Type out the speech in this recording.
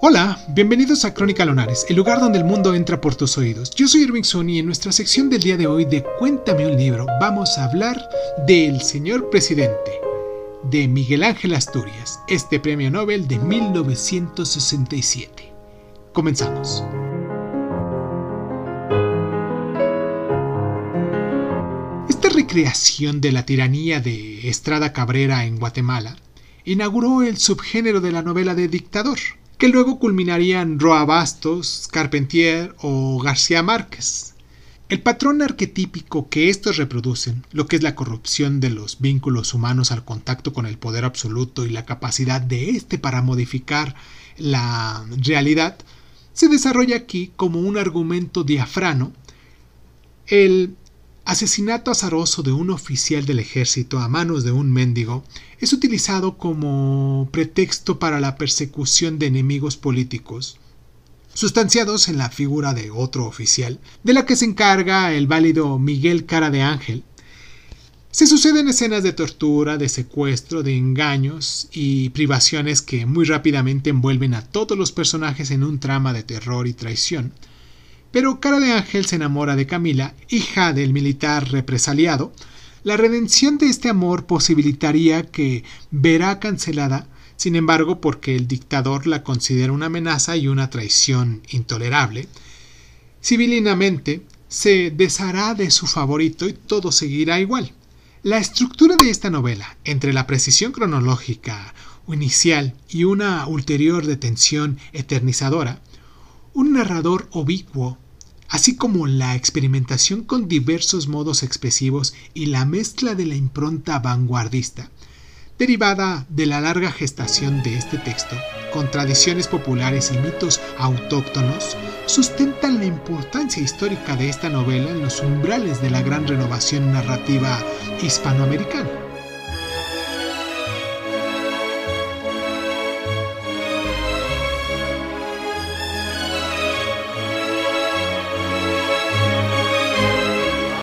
Hola, bienvenidos a Crónica Lonares, el lugar donde el mundo entra por tus oídos. Yo soy Irving Sun y en nuestra sección del día de hoy de Cuéntame un libro vamos a hablar del Señor Presidente, de Miguel Ángel Asturias, este premio Nobel de 1967. Comenzamos. Esta recreación de la tiranía de Estrada Cabrera en Guatemala inauguró el subgénero de la novela de dictador que luego culminarían Roa Bastos, Carpentier o García Márquez. El patrón arquetípico que estos reproducen, lo que es la corrupción de los vínculos humanos al contacto con el poder absoluto y la capacidad de éste para modificar la realidad, se desarrolla aquí como un argumento diafrano. El asesinato azaroso de un oficial del ejército a manos de un mendigo es utilizado como pretexto para la persecución de enemigos políticos, sustanciados en la figura de otro oficial, de la que se encarga el válido Miguel Cara de Ángel. Se suceden escenas de tortura, de secuestro, de engaños y privaciones que muy rápidamente envuelven a todos los personajes en un trama de terror y traición, pero Cara de Ángel se enamora de Camila, hija del militar represaliado. La redención de este amor posibilitaría que verá cancelada, sin embargo, porque el dictador la considera una amenaza y una traición intolerable. Civilinamente, se deshará de su favorito y todo seguirá igual. La estructura de esta novela, entre la precisión cronológica inicial y una ulterior detención eternizadora, un narrador oblicuo, así como la experimentación con diversos modos expresivos y la mezcla de la impronta vanguardista, derivada de la larga gestación de este texto, con tradiciones populares y mitos autóctonos, sustentan la importancia histórica de esta novela en los umbrales de la gran renovación narrativa hispanoamericana.